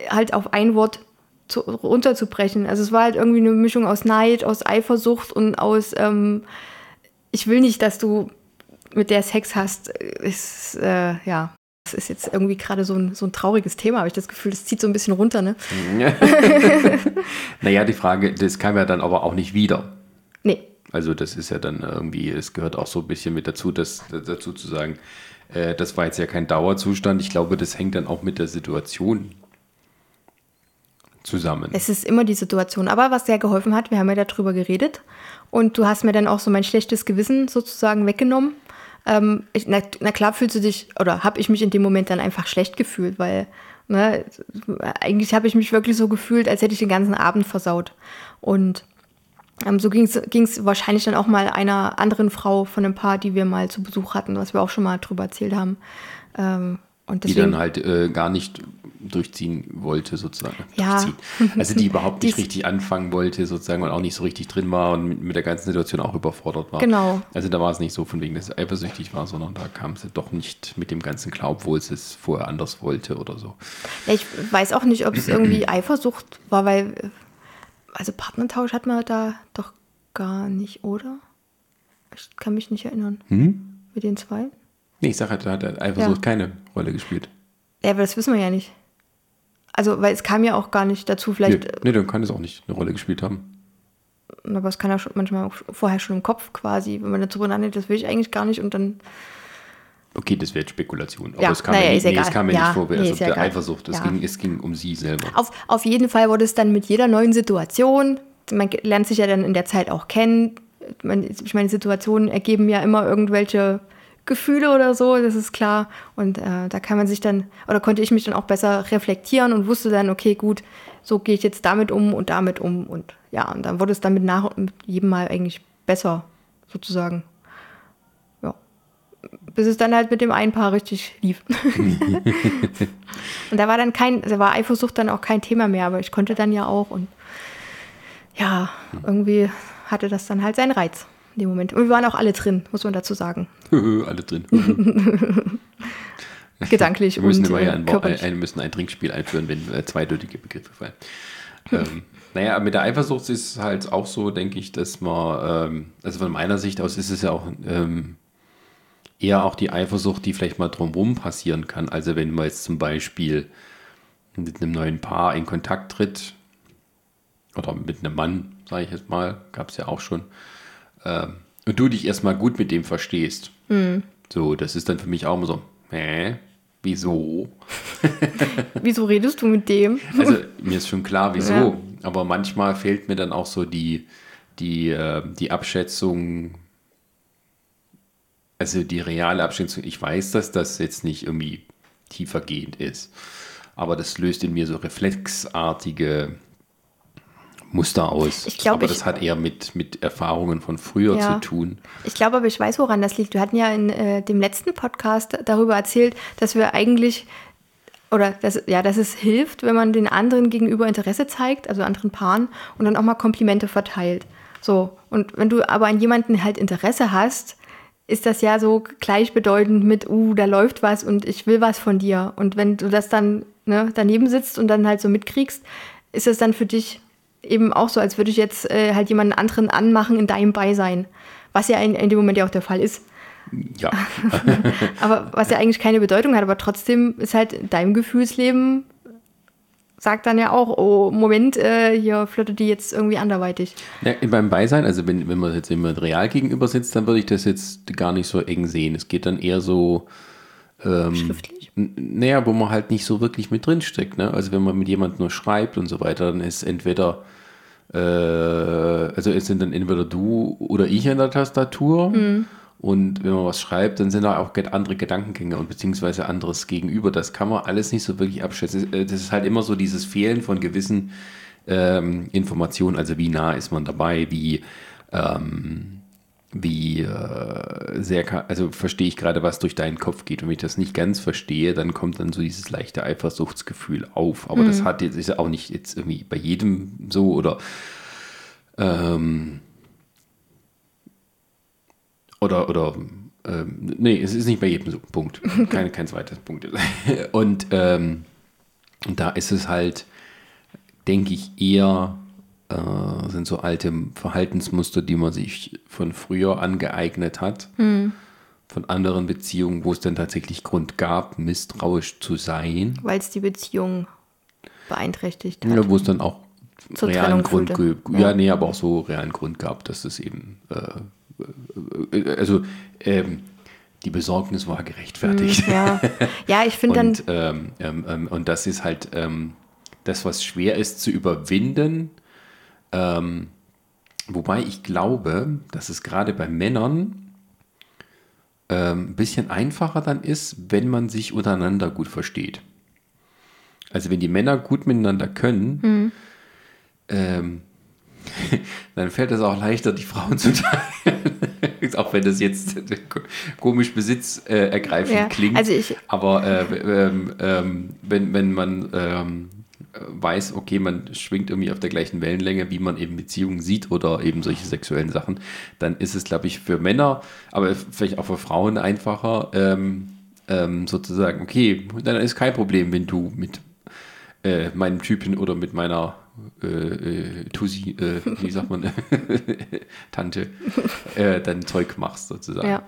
Speaker 2: halt auf ein Wort zu, runterzubrechen. Also es war halt irgendwie eine Mischung aus Neid, aus Eifersucht und aus, ähm, ich will nicht, dass du mit der Sex hast. Ist, äh, ja, das ist jetzt irgendwie gerade so ein, so ein trauriges Thema, habe ich das Gefühl. Das zieht so ein bisschen runter, ne?
Speaker 1: naja, die Frage, das kam ja dann aber auch nicht wieder.
Speaker 2: Nee.
Speaker 1: Also das ist ja dann irgendwie, es gehört auch so ein bisschen mit dazu, das, dazu zu sagen, äh, das war jetzt ja kein Dauerzustand. Ich glaube, das hängt dann auch mit der Situation zusammen.
Speaker 2: Es ist immer die Situation. Aber was sehr geholfen hat, wir haben ja darüber geredet und du hast mir dann auch so mein schlechtes Gewissen sozusagen weggenommen. Ähm, ich, na, na klar fühlst du dich, oder habe ich mich in dem Moment dann einfach schlecht gefühlt, weil ne, eigentlich habe ich mich wirklich so gefühlt, als hätte ich den ganzen Abend versaut. Und ähm, so ging es wahrscheinlich dann auch mal einer anderen Frau von einem Paar, die wir mal zu Besuch hatten, was wir auch schon mal drüber erzählt haben. Ähm, und
Speaker 1: die
Speaker 2: deswegen,
Speaker 1: dann halt äh, gar nicht durchziehen wollte, sozusagen.
Speaker 2: Ja.
Speaker 1: Also die überhaupt nicht
Speaker 2: Die-
Speaker 1: richtig anfangen wollte, sozusagen, und auch nicht so richtig drin war und mit, mit der ganzen Situation auch überfordert war.
Speaker 2: Genau.
Speaker 1: Also da war es nicht so von wegen, dass sie eifersüchtig war, sondern da kam sie doch nicht mit dem Ganzen klar, obwohl sie es vorher anders wollte oder so.
Speaker 2: Ja, ich weiß auch nicht, ob es irgendwie Eifersucht war, weil, also Partnertausch hat man da doch gar nicht, oder? Ich kann mich nicht erinnern.
Speaker 1: Hm?
Speaker 2: Mit den zwei?
Speaker 1: Nee, ich sage, da hat Eifersucht
Speaker 2: Ja.
Speaker 1: keine Rolle gespielt.
Speaker 2: Ja, aber das wissen wir ja nicht. Also, weil es kam ja auch gar nicht dazu, vielleicht,
Speaker 1: nee, nee, dann kann es auch nicht eine Rolle gespielt haben.
Speaker 2: aber es kann ja schon manchmal auch vorher schon im Kopf quasi, wenn man darüber nachdenkt, das will ich eigentlich gar nicht und dann,
Speaker 1: Okay, das wäre jetzt Spekulation. Aber
Speaker 2: Ja,
Speaker 1: es kam
Speaker 2: naja, ist
Speaker 1: nicht, nee, es kam mir
Speaker 2: Ja,
Speaker 1: nicht vor,
Speaker 2: nee,
Speaker 1: also
Speaker 2: ja
Speaker 1: der. Eifersucht. Es,
Speaker 2: Ja.
Speaker 1: ging, es ging um sie selber.
Speaker 2: auf, auf jeden Fall wurde es dann mit jeder neuen Situation, man lernt sich ja dann in der Zeit auch kennen, man, ich meine, Situationen ergeben ja immer irgendwelche Gefühle oder so, das ist klar. Und äh, da kann man sich dann, oder konnte ich mich dann auch besser reflektieren und wusste dann, okay, gut, so gehe ich jetzt damit um und damit um. Und ja, und dann wurde es dann mit, nach, mit jedem Mal eigentlich besser, sozusagen. Ja. Bis es dann halt mit dem einen Paar richtig lief. und da war dann kein, da war Eifersucht dann auch kein Thema mehr, aber ich konnte dann ja auch und ja, irgendwie hatte das dann halt seinen Reiz in dem Moment. Und wir waren auch alle drin, muss man dazu sagen.
Speaker 1: Alle drin.
Speaker 2: Gedanklich
Speaker 1: Wir müssen
Speaker 2: und äh,
Speaker 1: ein, ein, müssen ein Trinkspiel einführen, wenn äh, zweideutige Begriffe fallen. ähm, naja, mit der Eifersucht ist es halt auch so, denke ich, dass man, ähm, also von meiner Sicht aus ist es ja auch ähm, eher auch die Eifersucht, die vielleicht mal drumherum passieren kann. Also wenn man jetzt zum Beispiel mit einem neuen Paar in Kontakt tritt oder mit einem Mann, sage ich jetzt mal, gab es ja auch schon, ähm, und du dich erstmal gut mit dem verstehst. So, das ist dann für mich auch immer so, hä? Wieso?
Speaker 2: Wieso redest du mit dem?
Speaker 1: Also mir ist schon klar, wieso.
Speaker 2: Ja.
Speaker 1: Aber manchmal fehlt mir dann auch so die, die, äh, die Abschätzung, also die reale Abschätzung. Ich weiß, dass das jetzt nicht irgendwie tiefergehend ist. Aber das löst in mir so reflexartige Muster aus.
Speaker 2: Ich glaub,
Speaker 1: aber
Speaker 2: ich-
Speaker 1: das hat eher mit, mit Erfahrungen von früher
Speaker 2: Ja.
Speaker 1: zu tun.
Speaker 2: Ich glaube aber, ich weiß, woran das liegt. Wir hatten ja in äh, dem letzten Podcast darüber erzählt, dass wir eigentlich, oder dass, ja, dass es hilft, wenn man den anderen gegenüber Interesse zeigt, also anderen Paaren, und dann auch mal Komplimente verteilt. So, und wenn du aber an jemanden halt Interesse hast, ist das ja so gleichbedeutend mit, uh, da läuft was und ich will was von dir. Und wenn du das dann ne, daneben sitzt und dann halt so mitkriegst, ist das dann für dich eben auch so, als würde ich jetzt äh, halt jemanden anderen anmachen in deinem Beisein. Was ja in, in dem Moment ja auch der Fall ist.
Speaker 1: Ja,
Speaker 2: Aber was ja eigentlich keine Bedeutung hat, aber trotzdem ist halt in deinem Gefühlsleben, sagt dann ja auch, oh, Moment, äh, hier flirtet die jetzt irgendwie anderweitig.
Speaker 1: Ja, beim Beisein, also wenn, wenn man jetzt jemand real gegenüber sitzt, dann würde ich das jetzt gar nicht so eng sehen. Es geht dann eher so,
Speaker 2: Schriftlich?
Speaker 1: n- naja, wo man halt nicht so wirklich mit drin steckt. Ne? Also wenn man mit jemandem nur schreibt und so weiter, dann ist entweder, äh, also es sind dann entweder du oder ich an der Tastatur. Und wenn man was schreibt, dann sind da auch andere Gedankengänge und beziehungsweise anderes Gegenüber. Das kann man alles nicht so wirklich abschätzen. Äh, Das ist halt immer so dieses Fehlen von gewissen ähm, Informationen. Also wie nah ist man dabei, wie ähm, wie äh, sehr, also verstehe ich gerade, was durch deinen Kopf geht. Und wenn ich das nicht ganz verstehe, dann kommt dann so dieses leichte Eifersuchtsgefühl auf. Aber das hat jetzt, ist ja auch nicht jetzt irgendwie bei jedem so oder ähm, oder, oder ähm, nee, es ist nicht bei jedem so. Punkt. Kein, kein zweites Punkt. Und, ähm, und da ist es halt, denke ich, eher äh, sind so alte Verhaltensmuster, die man sich von früher angeeignet hat, von anderen Beziehungen, wo es dann tatsächlich Grund gab, misstrauisch zu sein,
Speaker 2: Weil es die Beziehung beeinträchtigt hat.
Speaker 1: ja, wo es dann auch
Speaker 2: Zur
Speaker 1: realen
Speaker 2: Trennung
Speaker 1: Grund,
Speaker 2: führte.
Speaker 1: ge- ja, nee, aber auch so realen Grund gab, dass es eben, äh, äh, also ähm, die Besorgnis war gerechtfertigt.
Speaker 2: Ja, ja ich finde dann,
Speaker 1: Und, ähm, ähm, ähm, und das ist halt ähm, das, was schwer ist zu überwinden. Ähm, wobei ich glaube, dass es gerade bei Männern ähm, ein bisschen einfacher dann ist, wenn man sich untereinander gut versteht. Also wenn die Männer gut miteinander können, ähm, dann fällt es auch leichter, die Frauen zu teilen. auch wenn das jetzt komisch besitzergreifend äh, ergreifend
Speaker 2: Ja,
Speaker 1: klingt.
Speaker 2: also ich-
Speaker 1: Aber äh, ähm, ähm, wenn, wenn man ähm, weiß, okay, man schwingt irgendwie auf der gleichen Wellenlänge, wie man eben Beziehungen sieht oder eben solche sexuellen Sachen, dann ist es, glaube ich, für Männer, aber vielleicht auch für Frauen einfacher, ähm, ähm, sozusagen, okay, dann ist kein Problem, wenn du mit äh, meinem Typen oder mit meiner äh, äh, Tusi, äh, wie sagt man, Tante, äh, dann Zeug machst sozusagen.
Speaker 2: ja.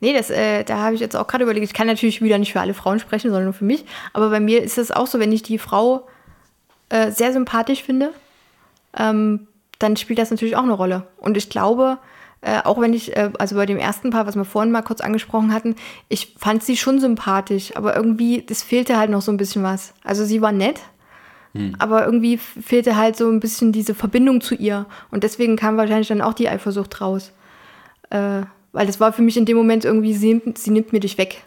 Speaker 2: Nee, das, äh, da habe ich jetzt auch gerade überlegt, ich kann natürlich wieder nicht für alle Frauen sprechen, sondern nur für mich. Aber bei mir ist es auch so, wenn ich die Frau äh, sehr sympathisch finde, ähm, dann spielt das natürlich auch eine Rolle. Und ich glaube, äh, auch wenn ich, äh, also bei dem ersten Paar, was wir vorhin mal kurz angesprochen hatten, ich fand sie schon sympathisch, aber irgendwie, das fehlte halt noch so ein bisschen was. Also sie war nett, aber irgendwie fehlte halt so ein bisschen diese Verbindung zu ihr. Und deswegen kam wahrscheinlich dann auch die Eifersucht raus. Äh, weil das war für mich in dem Moment irgendwie, sie sie nimmt mir dich weg.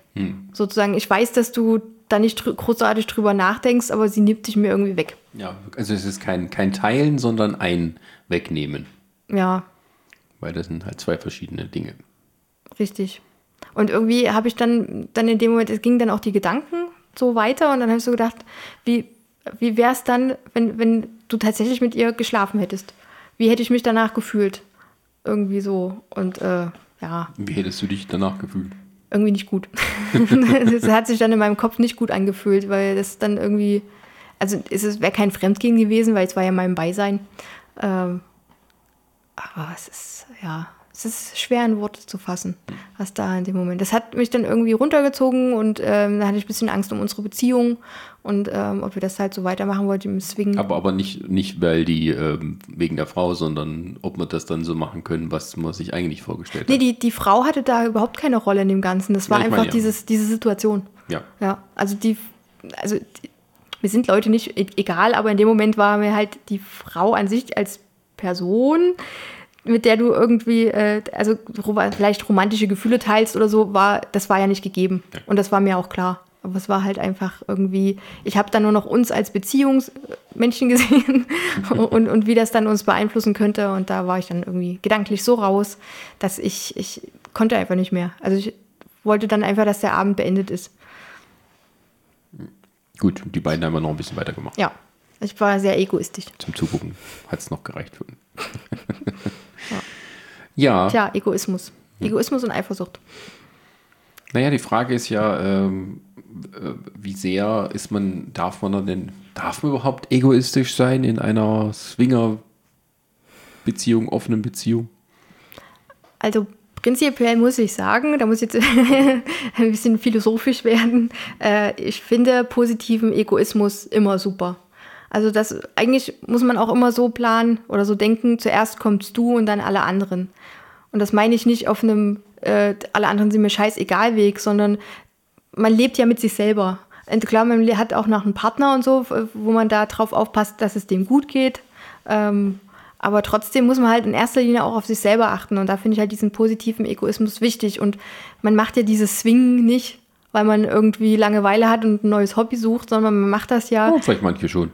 Speaker 2: Sozusagen, ich weiß, dass du da nicht großartig drüber nachdenkst, aber sie nimmt dich mir irgendwie weg.
Speaker 1: Ja, also es ist kein, kein Teilen, sondern ein Wegnehmen,
Speaker 2: Ja,
Speaker 1: weil das sind halt zwei verschiedene Dinge.
Speaker 2: richtig. Und irgendwie habe ich dann, dann in dem Moment, es gingen dann auch die Gedanken so weiter und dann habe ich so gedacht, wie, wie wäre es dann, wenn, wenn du tatsächlich mit ihr geschlafen hättest? Wie hätte ich mich danach gefühlt? Irgendwie so. Und äh, ja,
Speaker 1: Wie hättest du dich danach gefühlt?
Speaker 2: Irgendwie nicht gut. das hat sich dann in meinem Kopf nicht gut angefühlt, weil das dann irgendwie, also es wäre kein Fremdgehen gewesen, weil es war ja mein Beisein. Ähm, aber es ist, ja, es ist schwer in Worte zu fassen, was da in dem Moment. Das hat mich dann irgendwie runtergezogen und ähm, da hatte ich ein bisschen Angst um unsere Beziehung und ähm, ob wir das halt so weitermachen wollten im Swing.
Speaker 1: Aber, aber nicht, nicht weil die ähm, wegen der Frau, sondern ob wir das dann so machen können, was man sich eigentlich vorgestellt
Speaker 2: Nee,
Speaker 1: hat.
Speaker 2: die, die Frau hatte da überhaupt keine Rolle in dem Ganzen. Das war
Speaker 1: Ja,
Speaker 2: einfach
Speaker 1: meine ja.
Speaker 2: dieses, diese Situation.
Speaker 1: Ja.
Speaker 2: Ja, also die, also die, mir sind Leute nicht e- egal, aber in dem Moment war mir halt die Frau an sich als Person, mit der du irgendwie, äh, also vielleicht romantische Gefühle teilst oder so, war, das war ja nicht gegeben. Und das war mir auch klar. Aber es war halt einfach irgendwie, ich habe dann nur noch uns als Beziehungsmenschen gesehen und, und wie das dann uns beeinflussen könnte. Und da war ich dann irgendwie gedanklich so raus, dass ich, ich konnte einfach nicht mehr. Also ich wollte dann einfach, dass der Abend beendet ist.
Speaker 1: Gut, die beiden haben wir noch ein bisschen weitergemacht.
Speaker 2: Ja, ich war sehr egoistisch.
Speaker 1: Zum Zugucken hat es noch gereicht für uns. ja.
Speaker 2: ja. Tja, Egoismus. Egoismus und Eifersucht.
Speaker 1: Naja, die Frage ist ja, ähm, äh, wie sehr ist man, darf man denn, darf man überhaupt egoistisch sein in einer Swinger-Beziehung, offenen Beziehung?
Speaker 2: Also prinzipiell muss ich sagen, da muss ich jetzt ein bisschen philosophisch werden, äh, ich finde positiven Egoismus immer super. Also das eigentlich muss man auch immer so planen oder so denken, zuerst kommst du und dann alle anderen. Und das meine ich nicht auf einem äh, alle anderen sind mir scheißegal Weg, sondern man lebt ja mit sich selber. Und klar, man hat auch noch einen Partner und so, wo man da drauf aufpasst, dass es dem gut geht. Ähm, aber trotzdem muss man halt in erster Linie auch auf sich selber achten. Und da finde ich halt diesen positiven Egoismus wichtig. Und man macht ja dieses Swingen nicht, weil man irgendwie Langeweile hat und ein neues Hobby sucht, sondern man macht das ja.
Speaker 1: Oh, vielleicht manche schon.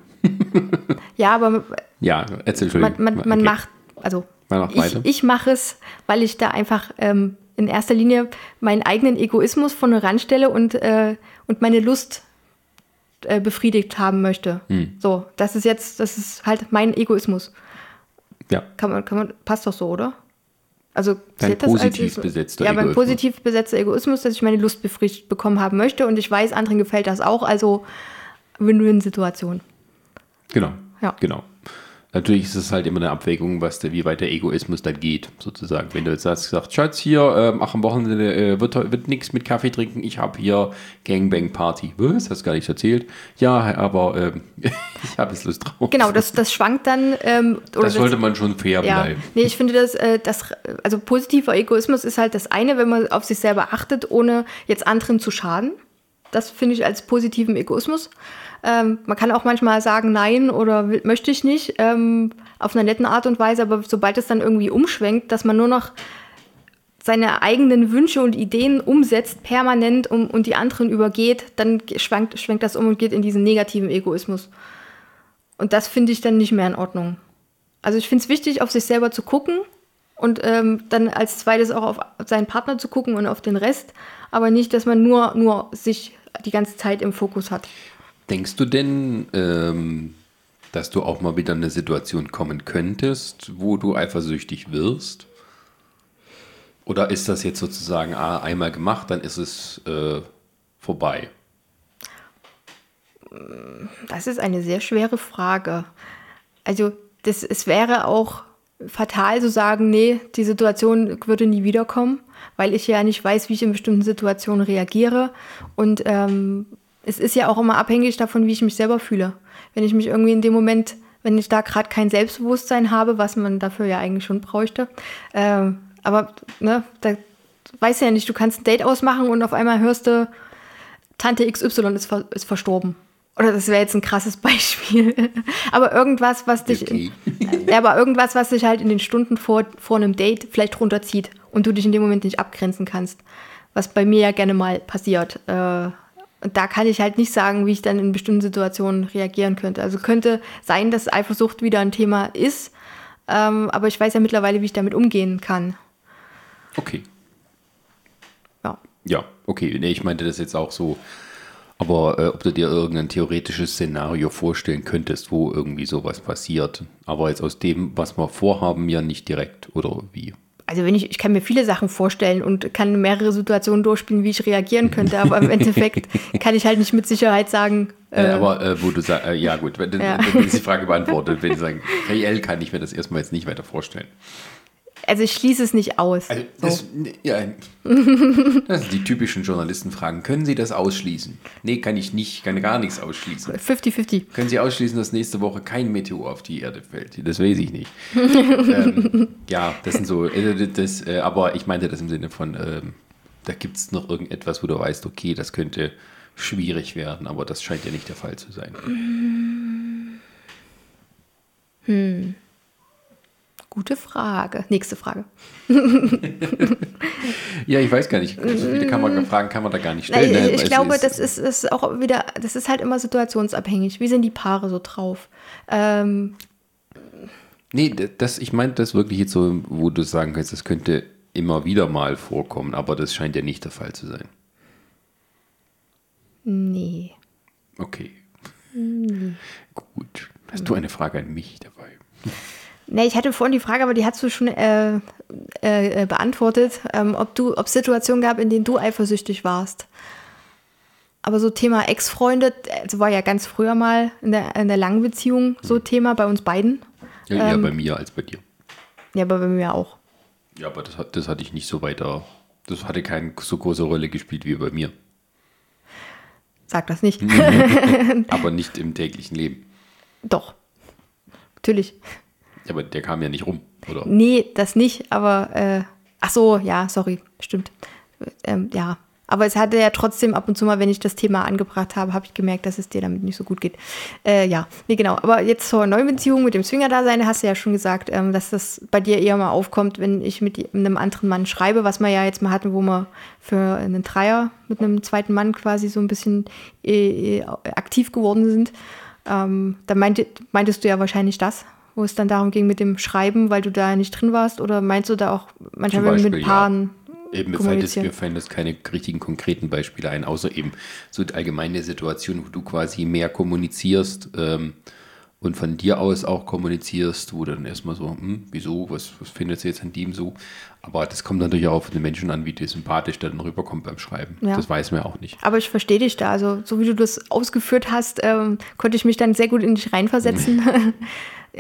Speaker 2: Ja, aber.
Speaker 1: Ja, erzähl schon.
Speaker 2: Man, man, man okay. macht, also. Man macht ich, ich mache es, weil ich da einfach ähm, in erster Linie meinen eigenen Egoismus vorne ranstelle und, äh, und meine Lust äh, befriedigt haben möchte. Hm. So, das ist jetzt, das ist halt mein Egoismus. Ja. Kann man, kann man, passt doch so, oder? Also
Speaker 1: Dein positiv als, besetzter
Speaker 2: Ja, mein positiv besetzter Egoismus, dass ich meine Lust befriedigt bekommen haben möchte und ich weiß, anderen gefällt das auch, also Win-Win-Situation.
Speaker 1: Genau. Ja. Genau. Natürlich ist es halt immer eine Abwägung, was der, wie weit der Egoismus dann geht, sozusagen. Wenn du jetzt sagst, gesagt, Schatz, hier, äh, ach, am Wochenende äh, wird, wird nichts mit Kaffee trinken, ich habe hier Gangbang-Party. Was? Hast du gar nicht erzählt? Ja, aber äh, ich habe es Lust drauf.
Speaker 2: Genau, das, das schwankt dann. Ähm,
Speaker 1: das sollte man schon fair ja, bleiben.
Speaker 2: Nee, ich finde, das, äh, das, also positiver Egoismus ist halt das eine, wenn man auf sich selber achtet, ohne jetzt anderen zu schaden. Das finde ich als positiven Egoismus. Ähm, man kann auch manchmal sagen, nein oder will, möchte ich nicht, ähm, auf einer netten Art und Weise, aber sobald es dann irgendwie umschwenkt, dass man nur noch seine eigenen Wünsche und Ideen umsetzt, permanent um, und die anderen übergeht, dann schwankt, schwenkt das um und geht in diesen negativen Egoismus. Und das finde ich dann nicht mehr in Ordnung. Also ich finde es wichtig, auf sich selber zu gucken und ähm, dann als zweites auch auf seinen Partner zu gucken und auf den Rest, aber nicht, dass man nur, nur sich die ganze Zeit im Fokus hat.
Speaker 1: Denkst du denn, ähm, dass du auch mal wieder in eine Situation kommen könntest, wo du eifersüchtig wirst? Oder ist das jetzt sozusagen ah, einmal gemacht, dann ist es äh, vorbei?
Speaker 2: Das ist eine sehr schwere Frage. Also das, es wäre auch fatal zu sagen, nee, die Situation würde nie wiederkommen, weil ich ja nicht weiß, wie ich in bestimmten Situationen reagiere. Und ähm, es ist ja auch immer abhängig davon, wie ich mich selber fühle. Wenn ich mich irgendwie in dem Moment, wenn ich da gerade kein Selbstbewusstsein habe, was man dafür ja eigentlich schon bräuchte, äh, aber ne, da weißt du ja nicht, du kannst ein Date ausmachen und auf einmal hörst du, Tante XY ist, ver ist verstorben. Oder das wäre jetzt ein krasses Beispiel. aber irgendwas, was dich. Okay. ja, aber irgendwas, was dich halt in den Stunden vor, vor einem Date vielleicht runterzieht und du dich in dem Moment nicht abgrenzen kannst. Was bei mir ja gerne mal passiert. Äh, und da kann ich halt nicht sagen, wie ich dann in bestimmten Situationen reagieren könnte. Also könnte sein, dass Eifersucht wieder ein Thema ist, ähm, aber ich weiß ja mittlerweile, wie ich damit umgehen kann.
Speaker 1: Okay. Ja. Ja, okay. Nee, ich meinte das jetzt auch so. Aber äh, ob du dir irgendein theoretisches Szenario vorstellen könntest, wo irgendwie sowas passiert. Aber jetzt aus dem, was wir vorhaben, ja nicht direkt, oder wie?
Speaker 2: also wenn ich, ich kann mir viele Sachen vorstellen und kann mehrere Situationen durchspielen, wie ich reagieren könnte, aber im Endeffekt kann ich halt nicht mit Sicherheit sagen.
Speaker 1: Äh, äh, aber äh, wo du sagst, äh, ja gut, wenn, ja. wenn ich die Frage beantwortet, wenn ich sagen, reell kann ich mir das erstmal jetzt nicht weiter vorstellen.
Speaker 2: Also ich schließe es nicht aus.
Speaker 1: Also das, ja, das sind die typischen Journalistenfragen. Können Sie das ausschließen? Nee, kann ich nicht, kann gar nichts ausschließen.
Speaker 2: 50-50.
Speaker 1: Können Sie ausschließen, dass nächste Woche kein Meteor auf die Erde fällt? Das weiß ich nicht. ähm, ja, das sind so, äh, das, äh, aber ich meinte das im Sinne von, ähm, da gibt es noch irgendetwas, wo du weißt, okay, das könnte schwierig werden, aber das scheint ja nicht der Fall zu sein.
Speaker 2: Hm. Gute Frage. Nächste Frage.
Speaker 1: ja, ich weiß gar nicht. So viele kann man, Fragen kann man da gar nicht stellen.
Speaker 2: Nein, ich, ich glaube, ist, das ist, ist auch wieder, das ist halt immer situationsabhängig. Wie sind die Paare so drauf? Ähm,
Speaker 1: nee, das, ich meine das wirklich jetzt so, wo du sagen kannst, das könnte immer wieder mal vorkommen, aber das scheint ja nicht der Fall zu sein.
Speaker 2: Nee.
Speaker 1: Okay. Nee. Gut. Hast du eine Frage an mich dabei?
Speaker 2: Nee, ich hatte vorhin die Frage, aber die hast du schon äh, äh, beantwortet, ähm, ob du, ob es Situationen gab, in denen du eifersüchtig warst. Aber so Thema Ex-Freunde, also war ja ganz früher mal in der, in der langen Beziehung so mhm. Thema bei uns beiden.
Speaker 1: Ja, eher ähm, bei mir als bei dir.
Speaker 2: Ja, aber bei mir auch.
Speaker 1: Ja, aber das, das hatte ich nicht so weiter, das hatte keine so große Rolle gespielt wie bei mir.
Speaker 2: Sag das nicht.
Speaker 1: aber nicht im täglichen Leben.
Speaker 2: Doch. Natürlich.
Speaker 1: Ja, aber der kam ja nicht rum, oder?
Speaker 2: Nee, das nicht, aber äh, ach so, ja, sorry, stimmt. Ähm, ja, aber es hatte ja trotzdem ab und zu mal, wenn ich das Thema angebracht habe, habe ich gemerkt, dass es dir damit nicht so gut geht. Äh, ja, nee, genau. Aber jetzt zur neuen Beziehung mit dem Swinger-Dasein hast du ja schon gesagt, ähm, dass das bei dir eher mal aufkommt, wenn ich mit einem anderen Mann schreibe, was wir ja jetzt mal hatten, wo wir für einen Dreier mit einem zweiten Mann quasi so ein bisschen äh, aktiv geworden sind. Ähm, da meint, meintest du ja wahrscheinlich das, wo es dann darum ging mit dem Schreiben, weil du da nicht drin warst? Oder meinst du da auch manchmal Beispiel, mit Paaren?
Speaker 1: Ja. Eben, mir fallen, das keine richtigen konkreten Beispiele ein, außer eben so allgemeine Situationen, wo du quasi mehr kommunizierst ähm, und von dir aus auch kommunizierst, wo dann erstmal so, hm, wieso, was, was findet jetzt an dem so? Aber das kommt natürlich auch auf den Menschen an, wie der sympathisch dann rüberkommt beim Schreiben. Ja. Das weiß man auch nicht.
Speaker 2: Aber ich verstehe dich da. Also, so wie du das ausgeführt hast, ähm, konnte ich mich dann sehr gut in dich reinversetzen.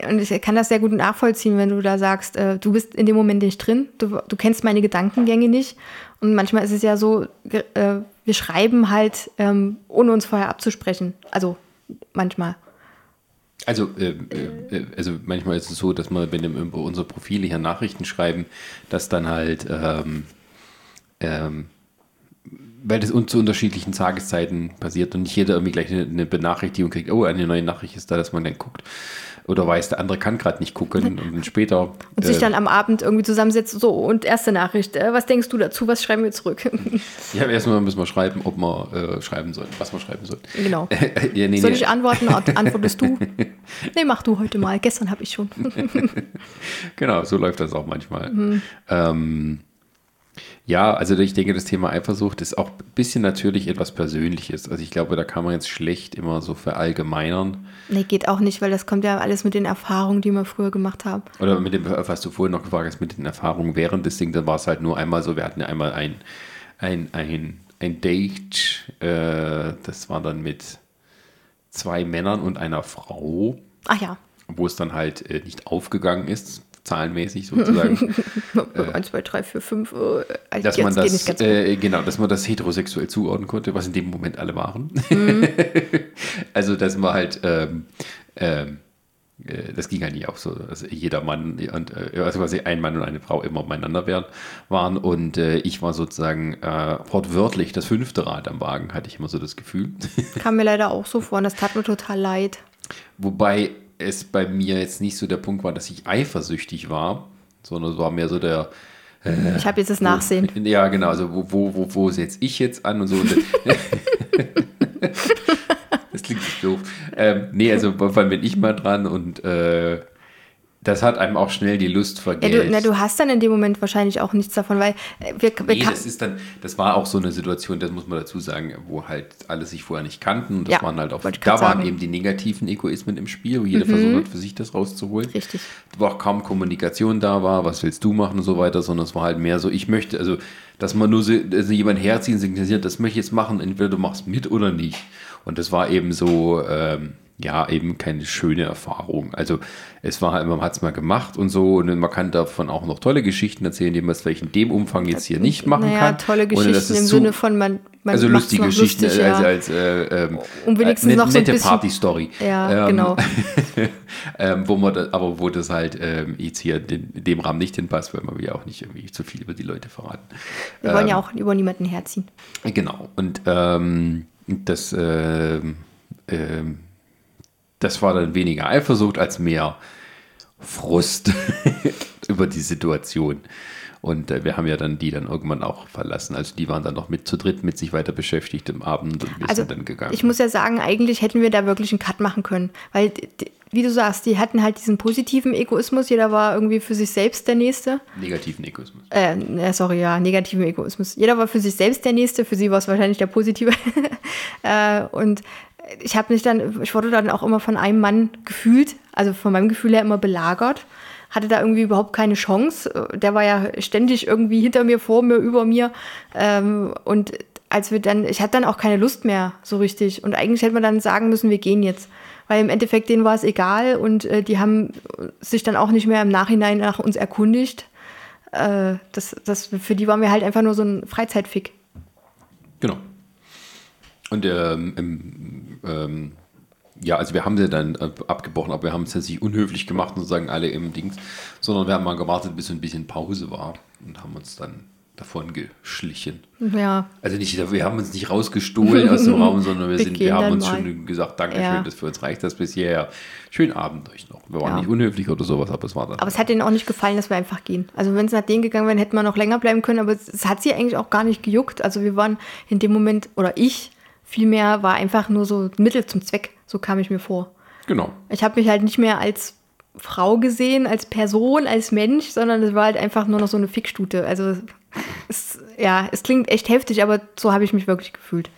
Speaker 2: Und ich kann das sehr gut nachvollziehen, wenn du da sagst, äh, du bist in dem Moment nicht drin, du, du kennst meine Gedankengänge nicht. Und manchmal ist es ja so, äh, wir schreiben halt, ähm, ohne uns vorher abzusprechen. Also manchmal.
Speaker 1: Also, äh, äh, also manchmal ist es so, dass wir, wenn wir unsere Profile hier Nachrichten schreiben, dass dann halt, ähm, ähm, weil das zu unterschiedlichen Tageszeiten passiert und nicht jeder irgendwie gleich eine, eine Benachrichtigung kriegt, oh, eine neue Nachricht ist da, dass man dann guckt oder weiß, der andere kann gerade nicht gucken und später.
Speaker 2: Und sich äh, dann am Abend irgendwie zusammensetzt, so und erste Nachricht, äh, was denkst du dazu, was schreiben wir zurück?
Speaker 1: ja, erstmal müssen wir schreiben, ob wir äh, schreiben sollen, was wir schreiben sollen.
Speaker 2: Genau. ja, nee, Soll nee. ich antworten? Antwortest du? nee, mach du heute mal, gestern habe ich schon.
Speaker 1: genau, so läuft das auch manchmal. Mhm. Ähm, ja, also ich denke, das Thema Eifersucht ist auch ein bisschen natürlich etwas Persönliches. Also ich glaube, da kann man jetzt schlecht immer so verallgemeinern.
Speaker 2: Nee, geht auch nicht, weil das kommt ja alles mit den Erfahrungen, die wir früher gemacht haben.
Speaker 1: Oder mit dem, was du vorhin noch gefragt hast, mit den Erfahrungen während des Ding, dann war es halt nur einmal so, wir hatten ja einmal ein, ein, ein, ein Date, äh, das war dann mit zwei Männern und einer Frau.
Speaker 2: Ach ja.
Speaker 1: Wo es dann halt äh, nicht aufgegangen ist zahlenmäßig sozusagen.
Speaker 2: äh, 1, 2, 3, 4, 5.
Speaker 1: Äh, dass man das, äh, genau, dass man das heterosexuell zuordnen konnte, was in dem Moment alle waren. Mhm. also, dass man halt, ähm, ähm, äh, das ging halt nicht auch so, dass jeder Mann und äh, also quasi ein Mann und eine Frau immer beieinander wären, waren und äh, ich war sozusagen äh, wortwörtlich das fünfte Rad am Wagen, hatte ich immer so das Gefühl.
Speaker 2: Kam mir leider auch so vor und das tat mir total leid.
Speaker 1: Wobei es bei mir jetzt nicht so der Punkt war, dass ich eifersüchtig war, sondern es war mehr so der.
Speaker 2: Äh, ich habe jetzt das Nachsehen.
Speaker 1: Wo, ja, genau. Also, wo, wo, wo, wo setze ich jetzt an und so. das klingt so doof. Ähm, nee, also, vor allem bin ich mal dran und äh, das hat einem auch schnell die Lust vergessen.
Speaker 2: Ja, du, na, du hast dann in dem Moment wahrscheinlich auch nichts davon, weil
Speaker 1: äh, wir, wir nee, das ist dann, das war auch so eine Situation, das muss man dazu sagen, wo halt alle sich vorher nicht kannten und das ja, waren halt auch, da waren eben die negativen Egoismen im Spiel, wo jeder mhm. versucht hat, für sich das rauszuholen.
Speaker 2: Richtig.
Speaker 1: Wo auch kaum Kommunikation da war, was willst du machen und so weiter, sondern es war halt mehr so, ich möchte, also, dass man nur so, also jemand herziehen, signalisiert, das möchte ich jetzt machen, entweder du machst mit oder nicht. Und das war eben so, ähm, ja, eben keine schöne Erfahrung. Also es war halt, man hat es mal gemacht und so und man kann davon auch noch tolle Geschichten erzählen, die man es vielleicht in dem Umfang jetzt hier nicht machen naja, kann.
Speaker 2: tolle Geschichten im Sinne von man, man
Speaker 1: also lustige Geschichten lustig, als, ja. als, äh, ähm,
Speaker 2: um wenigstens äh, noch so
Speaker 1: nette Party-Story.
Speaker 2: Ja, ähm, genau.
Speaker 1: ähm, wo man das, aber wo das halt ähm, jetzt hier in dem Rahmen nicht hinpasst, weil man will ja auch nicht irgendwie zu viel über die Leute verraten.
Speaker 2: Wir wollen ja ähm, auch über niemanden herziehen.
Speaker 1: Genau. Und ähm, das ähm, das war dann weniger Eifersucht als mehr Frust über die Situation. Und äh, wir haben ja dann die dann irgendwann auch verlassen. Also die waren dann noch mit zu dritt mit sich weiter beschäftigt im Abend und wir
Speaker 2: Also
Speaker 1: sind dann gegangen.
Speaker 2: ich muss ja sagen, eigentlich hätten wir da wirklich einen Cut machen können. Weil, wie du sagst, die hatten halt diesen positiven Egoismus. Jeder war irgendwie für sich selbst der Nächste.
Speaker 1: Negativen Egoismus.
Speaker 2: Äh, äh, sorry, ja, negativen Egoismus. Jeder war für sich selbst der Nächste, für sie war es wahrscheinlich der positive. äh, und ich habe mich dann, ich wurde dann auch immer von einem Mann gefühlt, also von meinem Gefühl her immer belagert. Hatte da irgendwie überhaupt keine Chance. Der war ja ständig irgendwie hinter mir, vor mir, über mir. Ähm, und als wir dann, ich hatte dann auch keine Lust mehr so richtig. Und eigentlich hätte man dann sagen müssen, wir gehen jetzt. Weil im Endeffekt denen war es egal und äh, die haben sich dann auch nicht mehr im Nachhinein nach uns erkundigt äh, das, das, für die waren wir halt einfach nur so ein Freizeitfick.
Speaker 1: Genau. Und ähm, im, ähm, ja, also wir haben sie dann abgebrochen, aber wir haben es jetzt nicht unhöflich gemacht und sagen alle im Dings, sondern wir haben mal gewartet, bis so ein bisschen Pause war und haben uns dann davon geschlichen.
Speaker 2: Ja,
Speaker 1: Also nicht, wir haben uns nicht rausgestohlen aus dem Raum, sondern wir,
Speaker 2: Wir
Speaker 1: sind, wir haben uns
Speaker 2: mal.
Speaker 1: schon gesagt, Dankeschön,
Speaker 2: Ja.
Speaker 1: dass für uns reicht das bis hierher. Schönen Abend euch noch. Wir waren
Speaker 2: Ja.
Speaker 1: nicht unhöflich oder sowas, aber es war dann.
Speaker 2: aber es hat denen auch nicht gefallen, dass wir einfach gehen. Also wenn es nach denen gegangen wäre, hätten wir noch länger bleiben können, aber es, es hat sie eigentlich auch gar nicht gejuckt. Also wir waren in dem Moment, oder ich, vielmehr war einfach nur so Mittel zum Zweck. So kam ich mir vor.
Speaker 1: genau.
Speaker 2: Ich habe mich halt nicht mehr als Frau gesehen, als Person, als Mensch, sondern es war halt einfach nur noch so eine Fickstute. Also es, ja, es klingt echt heftig, aber so habe ich mich wirklich gefühlt.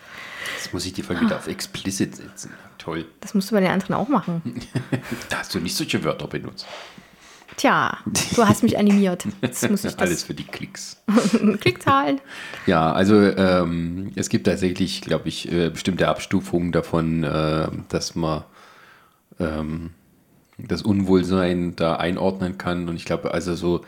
Speaker 1: Jetzt muss ich die Folge wieder auf explicit setzen. Toll.
Speaker 2: Das musst du bei den anderen auch machen.
Speaker 1: Da hast du nicht solche Wörter benutzt.
Speaker 2: Tja, du hast mich animiert. Jetzt muss ich
Speaker 1: Alles
Speaker 2: das
Speaker 1: für die Klicks.
Speaker 2: Klickzahlen.
Speaker 1: Ja, also ähm, es gibt tatsächlich, glaube ich, äh, bestimmte Abstufungen davon, äh, dass man ähm, das Unwohlsein da einordnen kann. Und ich glaube, also so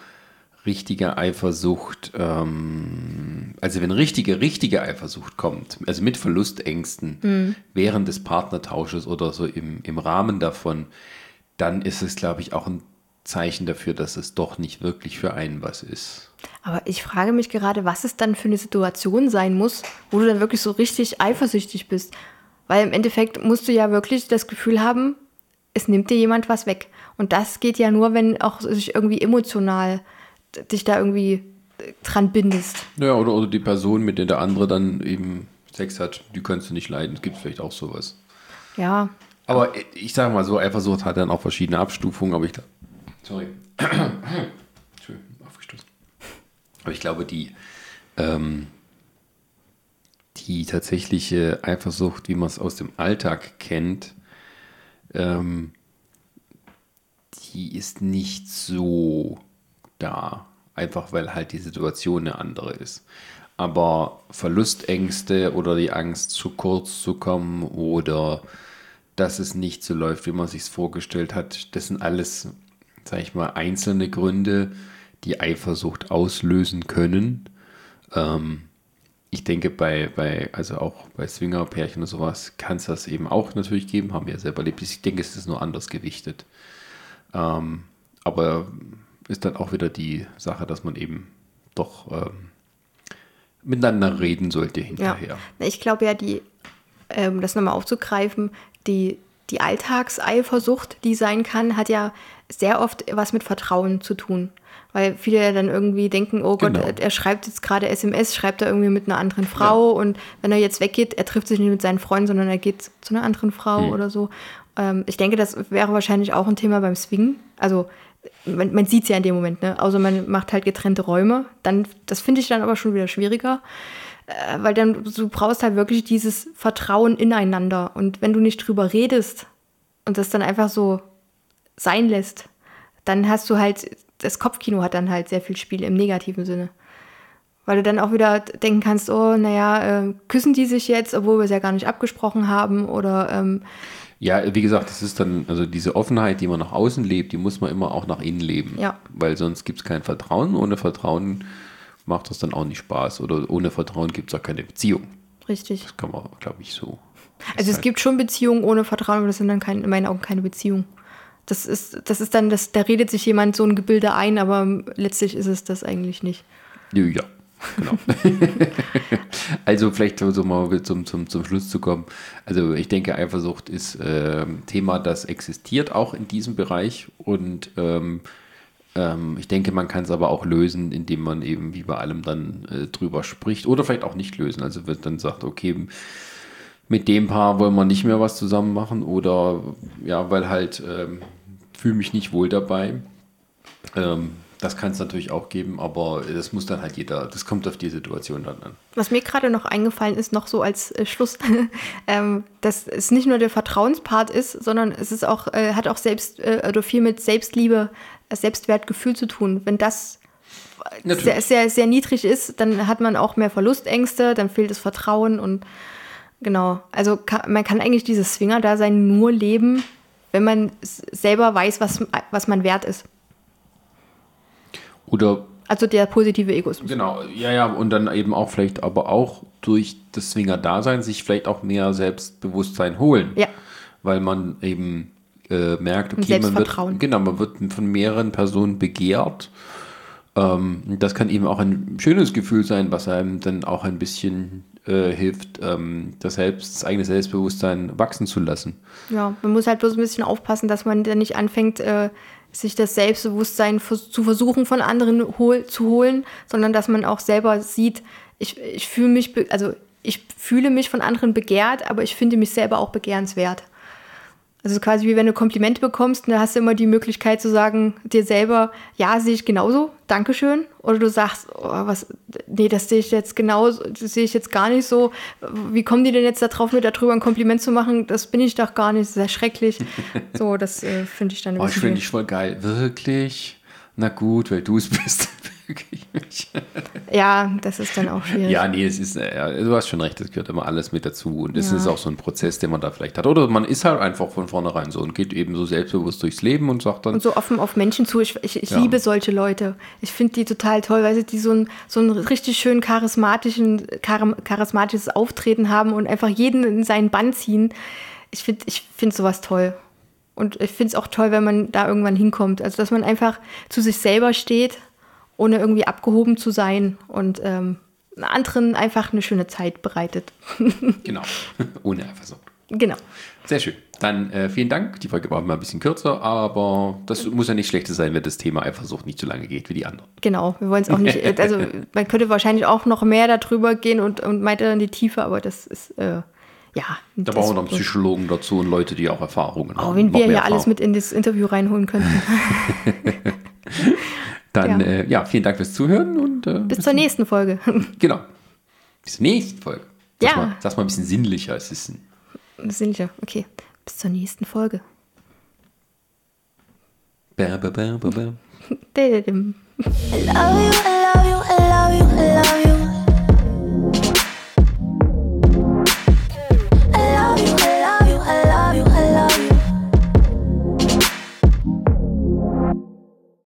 Speaker 1: richtige Eifersucht, ähm, also wenn richtige, richtige Eifersucht kommt, also mit Verlustängsten während des Partnertausches oder so im, im Rahmen davon, dann ist es, glaube ich, auch ein Zeichen dafür, dass es doch nicht wirklich für einen was ist.
Speaker 2: Aber ich frage mich gerade, was es dann für eine Situation sein muss, wo du dann wirklich so richtig eifersüchtig bist. Weil im Endeffekt musst du ja wirklich das Gefühl haben, es nimmt dir jemand was weg. Und das geht ja nur, wenn auch sich irgendwie emotional dich da irgendwie äh, dran bindest.
Speaker 1: Ja, oder, oder die Person, mit der der andere dann eben Sex hat, die kannst du nicht leiden. Es gibt vielleicht auch sowas.
Speaker 2: Ja,
Speaker 1: Aber ich sage mal so, Eifersucht hat dann auch verschiedene Abstufungen, aber ich glaube. Sorry. Entschuldigung, aufgestoßen. Aber ich glaube, die, ähm, die tatsächliche Eifersucht, wie man es aus dem Alltag kennt, ähm, die ist nicht so da. Einfach weil halt die Situation eine andere ist. Aber Verlustängste oder die Angst, zu kurz zu kommen oder dass es nicht so läuft, wie man sich vorgestellt hat, das sind alles, sag ich mal, einzelne Gründe, die Eifersucht auslösen können. Ähm, ich denke, bei, bei, also auch bei Swingerpärchen und sowas kann es das eben auch natürlich geben, haben wir ja selber erlebt. Ich denke, es ist nur anders gewichtet. Ähm, aber ist dann auch wieder die Sache, dass man eben doch ähm, miteinander reden sollte
Speaker 2: ja.
Speaker 1: hinterher.
Speaker 2: Ich glaube ja, die, ähm, das nochmal aufzugreifen, die, die Alltagseifersucht, die sein kann, hat ja sehr oft was mit Vertrauen zu tun. Weil viele ja dann irgendwie denken, oh Gott,
Speaker 1: Genau.
Speaker 2: er schreibt jetzt gerade SMS, schreibt er irgendwie mit einer anderen Frau und wenn er jetzt weggeht, er trifft sich nicht mit seinen Freunden, sondern er geht zu einer anderen Frau
Speaker 1: Hm.
Speaker 2: oder so. Ähm, ich denke, das wäre wahrscheinlich auch ein Thema beim Swingen. Also man, man sieht es ja in dem Moment, ne? Außer man macht halt getrennte Räume. Dann, das finde ich dann aber schon wieder schwieriger. Äh, weil dann du brauchst halt wirklich dieses Vertrauen ineinander. Und wenn du nicht drüber redest und das dann einfach so sein lässt, dann hast du halt, das Kopfkino hat dann halt sehr viel Spiel im negativen Sinne. Weil du dann auch wieder denken kannst, oh, naja, äh, küssen die sich jetzt, obwohl wir es ja gar nicht abgesprochen haben oder ähm,
Speaker 1: Ja, wie gesagt, das ist dann, also diese Offenheit, die man nach außen lebt, die muss man immer auch nach innen leben.
Speaker 2: Ja.
Speaker 1: Weil sonst gibt es kein Vertrauen. Ohne Vertrauen macht das dann auch nicht Spaß. Oder ohne Vertrauen gibt es auch keine Beziehung.
Speaker 2: richtig.
Speaker 1: Das kann man, glaube ich, so.
Speaker 2: Also es gibt schon Beziehungen ohne Vertrauen, aber das sind dann kein, in meinen Augen keine Beziehungen. Das ist, das ist dann, das, da redet sich jemand so ein Gebilde ein, aber letztlich ist es das eigentlich nicht.
Speaker 1: Ja, ja. Genau. also vielleicht so mal zum, zum, zum Schluss zu kommen. Also ich denke, Eifersucht ist äh, Thema, das existiert auch in diesem Bereich und ähm, ähm, ich denke, man kann es aber auch lösen, indem man eben wie bei allem dann äh, drüber spricht oder vielleicht auch nicht lösen. Also wird dann sagt, okay, mit dem Paar wollen wir nicht mehr was zusammen machen oder ja, weil halt ähm, fühle mich nicht wohl dabei. Ähm, das kann es natürlich auch geben, aber das muss dann halt jeder, das kommt auf die Situation dann an.
Speaker 2: Was mir gerade noch eingefallen ist, noch so als äh, Schluss, ähm, dass es nicht nur der Vertrauenspart ist, sondern es ist auch, äh, hat auch selbst äh, oder viel mit Selbstliebe, Selbstwertgefühl zu tun. Wenn das sehr, sehr, sehr niedrig ist, dann hat man auch mehr Verlustängste, dann fehlt das Vertrauen und genau. Also kann, man kann eigentlich dieses Swinger-Dasein nur leben, wenn man selber weiß, was, was man wert ist.
Speaker 1: Oder
Speaker 2: also der positive Egoismus.
Speaker 1: Genau, ja, ja, und dann eben auch vielleicht aber auch durch das Swinger-Dasein sich vielleicht auch mehr Selbstbewusstsein holen.
Speaker 2: Ja.
Speaker 1: Weil man eben äh, merkt, okay, man wird, genau, man wird von mehreren Personen begehrt. Ähm, das kann eben auch ein schönes Gefühl sein, was einem dann auch ein bisschen äh, hilft, ähm, das, Selbst, das eigene Selbstbewusstsein wachsen zu lassen.
Speaker 2: Ja, man muss halt bloß ein bisschen aufpassen, dass man dann nicht anfängt, äh, sich das Selbstbewusstsein zu versuchen von anderen hol zu holen, sondern dass man auch selber sieht, ich, ich fühle mich, also ich fühle mich von anderen begehrt, aber ich finde mich selber auch begehrenswert. Also quasi wie wenn du Komplimente bekommst, dann hast du immer die Möglichkeit zu sagen dir selber, ja, sehe ich genauso, Dankeschön. Oder du sagst, oh, was, nee, das sehe ich jetzt genauso, das sehe ich jetzt gar nicht so. Wie kommen die denn jetzt darauf, mir darüber ein Kompliment zu machen? Das bin ich doch gar nicht, das ist ja schrecklich. So, das äh, finde ich dann
Speaker 1: ein oh, Ich finde dich voll geil. Wirklich? Na gut, weil du es bist.
Speaker 2: Ja, das ist dann auch schwierig.
Speaker 1: Ja, nee, es ist, äh, du hast schon recht, es gehört immer alles mit dazu. Und es ja. ist auch so ein Prozess, den man da vielleicht hat. Oder man ist halt einfach von vornherein so und geht eben so selbstbewusst durchs Leben und sagt dann.
Speaker 2: Und so offen auf Menschen zu. Ich, ich, ich ja. liebe solche Leute. Ich finde die total toll, weil sie die so ein, so ein richtig schön charismatischen, charismatisches Auftreten haben und einfach jeden in seinen Bann ziehen. Ich finde ich find sowas toll. Und ich finde es auch toll, wenn man da irgendwann hinkommt. Also, dass man einfach zu sich selber steht ohne irgendwie abgehoben zu sein und ähm, anderen einfach eine schöne Zeit bereitet.
Speaker 1: genau, ohne Eifersucht.
Speaker 2: Genau.
Speaker 1: Sehr schön. Dann äh, vielen Dank. Die Folge war mal ein bisschen kürzer, aber das muss ja nicht schlechtes sein, wenn das Thema Eifersucht nicht so lange geht wie die anderen.
Speaker 2: Genau, wir wollen es auch nicht. Also, man könnte wahrscheinlich auch noch mehr darüber gehen und, und weiter in die Tiefe, aber das ist. Äh, ja.
Speaker 1: Da brauchen wir noch einen Psychologen dazu und Leute, die auch Erfahrungen
Speaker 2: oh, haben. Wenn wir ja alles mit in das Interview reinholen könnten.
Speaker 1: Dann ja, äh, ja vielen Dank fürs Zuhören und
Speaker 2: äh, bis, bis zur nächsten Folge.
Speaker 1: genau. Bis zur nächsten Folge. Sag ja. Mal, sag's mal ein bisschen sinnlicher. Es ist ein
Speaker 2: sinnlicher, okay. Bis zur nächsten Folge. Bam, bam, bam, bam. I love you